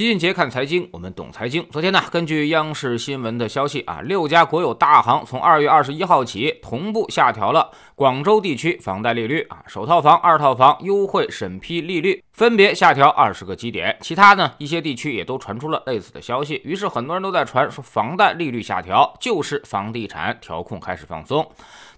齐俊杰看财经，我们懂财经。昨天呢，根据央视新闻的消息啊，六家国有大行从二月二十一号起同步下调了广州地区房贷利率啊，首套房、二套房优惠审批利率分别下调二十个基点。其他呢一些地区也都传出了类似的消息，于是很多人都在传说房贷利率下调就是房地产调控开始放松。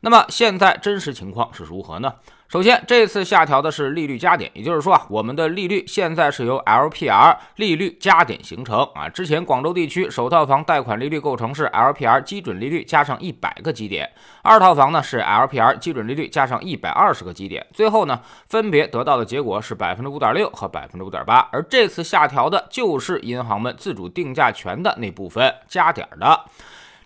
那么现在真实情况是如何呢？首先，这次下调的是利率加点，也就是说啊，我们的利率现在是由 LPR 利率加点形成啊。之前广州地区首套房贷款利率构成是 LPR 基准利率加上一百个基点，二套房呢是 LPR 基准利率加上一百二十个基点，最后呢分别得到的结果是百分之五点六和百分之五点八。而这次下调的就是银行们自主定价权的那部分加点的。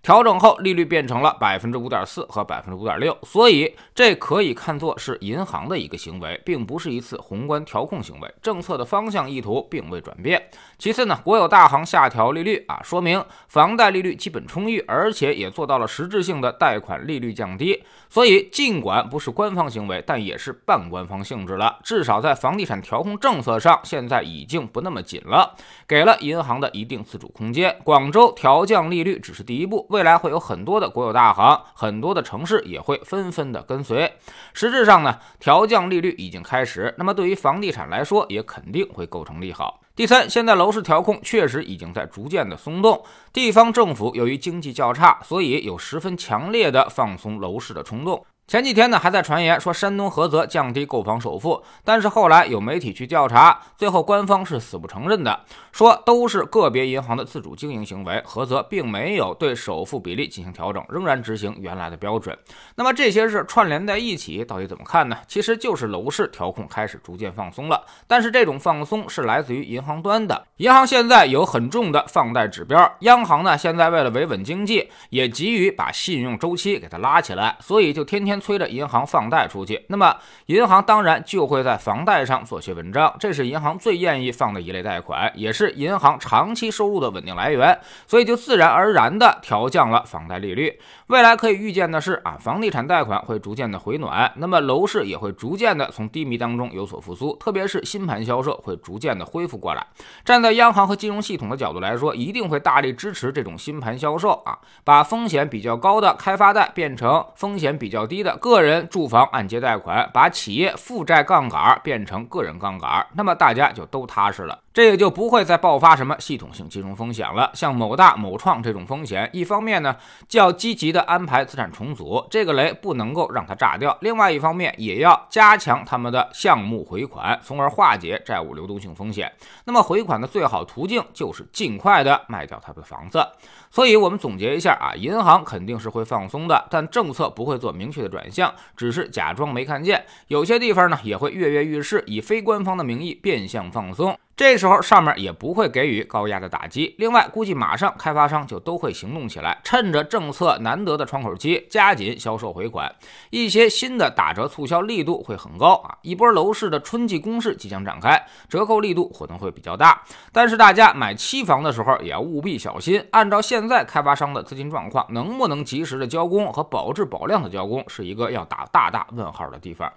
调整后，利率变成了百分之五点四和百分之五点六，所以这可以看作是银行的一个行为，并不是一次宏观调控行为，政策的方向意图并未转变。其次呢，国有大行下调利率啊，说明房贷利率基本充裕，而且也做到了实质性的贷款利率降低。所以，尽管不是官方行为，但也是半官方性质了。至少在房地产调控政策上，现在已经不那么紧了，给了银行的一定自主空间。广州调降利率只是第一步。未来会有很多的国有大行，很多的城市也会纷纷的跟随。实质上呢，调降利率已经开始，那么对于房地产来说，也肯定会构成利好。第三，现在楼市调控确实已经在逐渐的松动，地方政府由于经济较差，所以有十分强烈的放松楼市的冲动。前几天呢，还在传言说山东菏泽降低购房首付，但是后来有媒体去调查，最后官方是死不承认的，说都是个别银行的自主经营行为，菏泽并没有对首付比例进行调整，仍然执行原来的标准。那么这些事串联在一起，到底怎么看呢？其实就是楼市调控开始逐渐放松了，但是这种放松是来自于银行端的，银行现在有很重的放贷指标，央行呢现在为了维稳经济，也急于把信用周期给它拉起来，所以就天天。催着银行放贷出去，那么银行当然就会在房贷上做些文章，这是银行最愿意放的一类贷款，也是银行长期收入的稳定来源，所以就自然而然的调降了房贷利率。未来可以预见的是啊，房地产贷款会逐渐的回暖，那么楼市也会逐渐的从低迷当中有所复苏，特别是新盘销售会逐渐的恢复过来。站在央行和金融系统的角度来说，一定会大力支持这种新盘销售啊，把风险比较高的开发贷变成风险比较低。个人住房按揭贷款，把企业负债杠杆变成个人杠杆，那么大家就都踏实了。这也就不会再爆发什么系统性金融风险了。像某大、某创这种风险，一方面呢，较积极的安排资产重组，这个雷不能够让它炸掉；另外一方面，也要加强他们的项目回款，从而化解债务流动性风险。那么回款的最好途径就是尽快的卖掉他的房子。所以，我们总结一下啊，银行肯定是会放松的，但政策不会做明确的转向，只是假装没看见。有些地方呢，也会跃跃欲试，以非官方的名义变相放松。这时候上面也不会给予高压的打击。另外，估计马上开发商就都会行动起来，趁着政策难得的窗口期，加紧销售回款。一些新的打折促销力度会很高啊！一波楼市的春季攻势即将展开，折扣力度可能会比较大。但是大家买期房的时候也要务必小心。按照现在开发商的资金状况，能不能及时的交工和保质保量的交工，是一个要打大大问号的地方。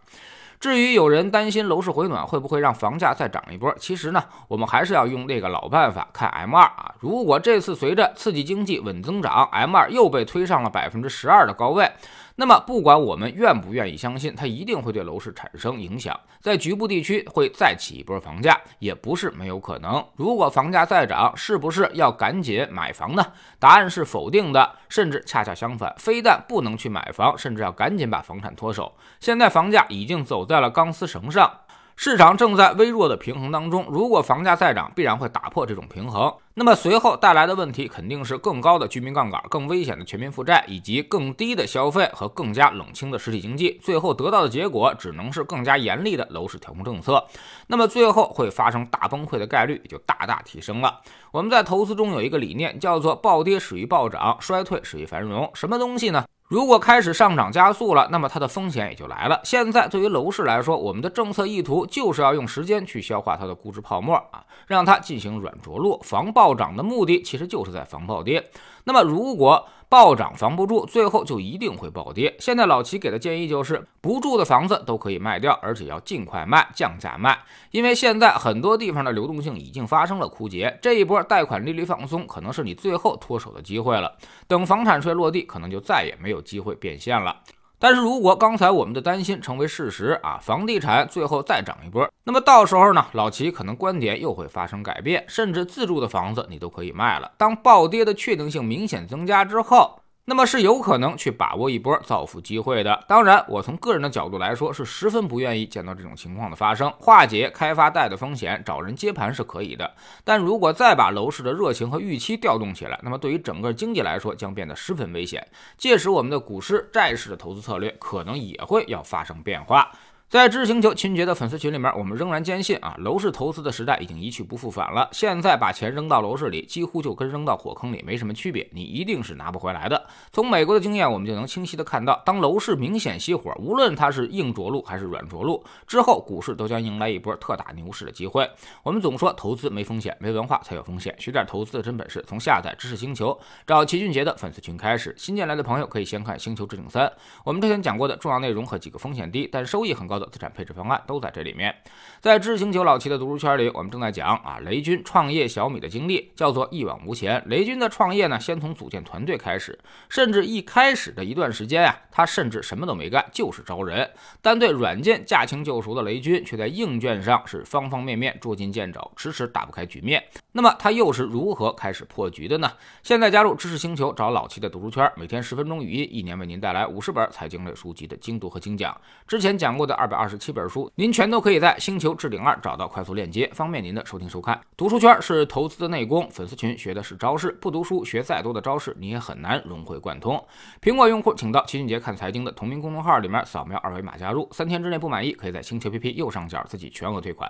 至于有人担心楼市回暖会不会让房价再涨一波，其实呢，我们还是要用那个老办法看 M2 啊。如果这次随着刺激经济稳增长，M2 又被推上了百分之十二的高位。那么，不管我们愿不愿意相信，它一定会对楼市产生影响，在局部地区会再起一波房价，也不是没有可能。如果房价再涨，是不是要赶紧买房呢？答案是否定的，甚至恰恰相反，非但不能去买房，甚至要赶紧把房产脱手。现在房价已经走在了钢丝绳上。市场正在微弱的平衡当中，如果房价再涨，必然会打破这种平衡。那么随后带来的问题肯定是更高的居民杠杆、更危险的全民负债，以及更低的消费和更加冷清的实体经济。最后得到的结果只能是更加严厉的楼市调控政策。那么最后会发生大崩溃的概率也就大大提升了。我们在投资中有一个理念，叫做暴跌始于暴涨，衰退始于繁荣。什么东西呢？如果开始上涨加速了，那么它的风险也就来了。现在对于楼市来说，我们的政策意图就是要用时间去消化它的估值泡沫啊，让它进行软着陆。防暴涨的目的其实就是在防暴跌。那么如果暴涨防不住，最后就一定会暴跌。现在老齐给的建议就是，不住的房子都可以卖掉，而且要尽快卖，降价卖。因为现在很多地方的流动性已经发生了枯竭，这一波贷款利率放松可能是你最后脱手的机会了。等房产税落地，可能就再也没有机会变现了。但是如果刚才我们的担心成为事实啊，房地产最后再涨一波，那么到时候呢，老齐可能观点又会发生改变，甚至自住的房子你都可以卖了。当暴跌的确定性明显增加之后。那么是有可能去把握一波造富机会的。当然，我从个人的角度来说，是十分不愿意见到这种情况的发生。化解开发贷的风险，找人接盘是可以的。但如果再把楼市的热情和预期调动起来，那么对于整个经济来说将变得十分危险。届时，我们的股市、债市的投资策略可能也会要发生变化。在知识星球秦杰的粉丝群里面，我们仍然坚信啊，楼市投资的时代已经一去不复返了。现在把钱扔到楼市里，几乎就跟扔到火坑里没什么区别，你一定是拿不回来的。从美国的经验，我们就能清晰的看到，当楼市明显熄火，无论它是硬着陆还是软着陆，之后股市都将迎来一波特大牛市的机会。我们总说投资没风险，没文化才有风险。学点投资的真本事，从下载知识星球找齐俊杰的粉丝群开始。新进来的朋友可以先看《星球置顶三》，我们之前讲过的重要内容和几个风险低但收益很高。的资产配置方案都在这里面，在知星球老齐的读书圈里，我们正在讲啊，雷军创业小米的经历，叫做一往无前。雷军的创业呢，先从组建团队开始，甚至一开始的一段时间啊，他甚至什么都没干，就是招人。但对软件驾轻就熟的雷军，却在硬件上是方方面面捉襟见肘，迟迟打不开局面。那么他又是如何开始破局的呢？现在加入知识星球，找老齐的读书圈，每天十分钟语音，一年为您带来五十本财经类书籍的精读和精讲。之前讲过的二百二十七本书，您全都可以在星球置顶二找到快速链接，方便您的收听收看。读书圈是投资的内功，粉丝群学的是招式，不读书学再多的招式，你也很难融会贯通。苹果用户请到齐俊杰看财经的同名公众号里面扫描二维码加入，三天之内不满意，可以在星球 APP 右上角自己全额退款。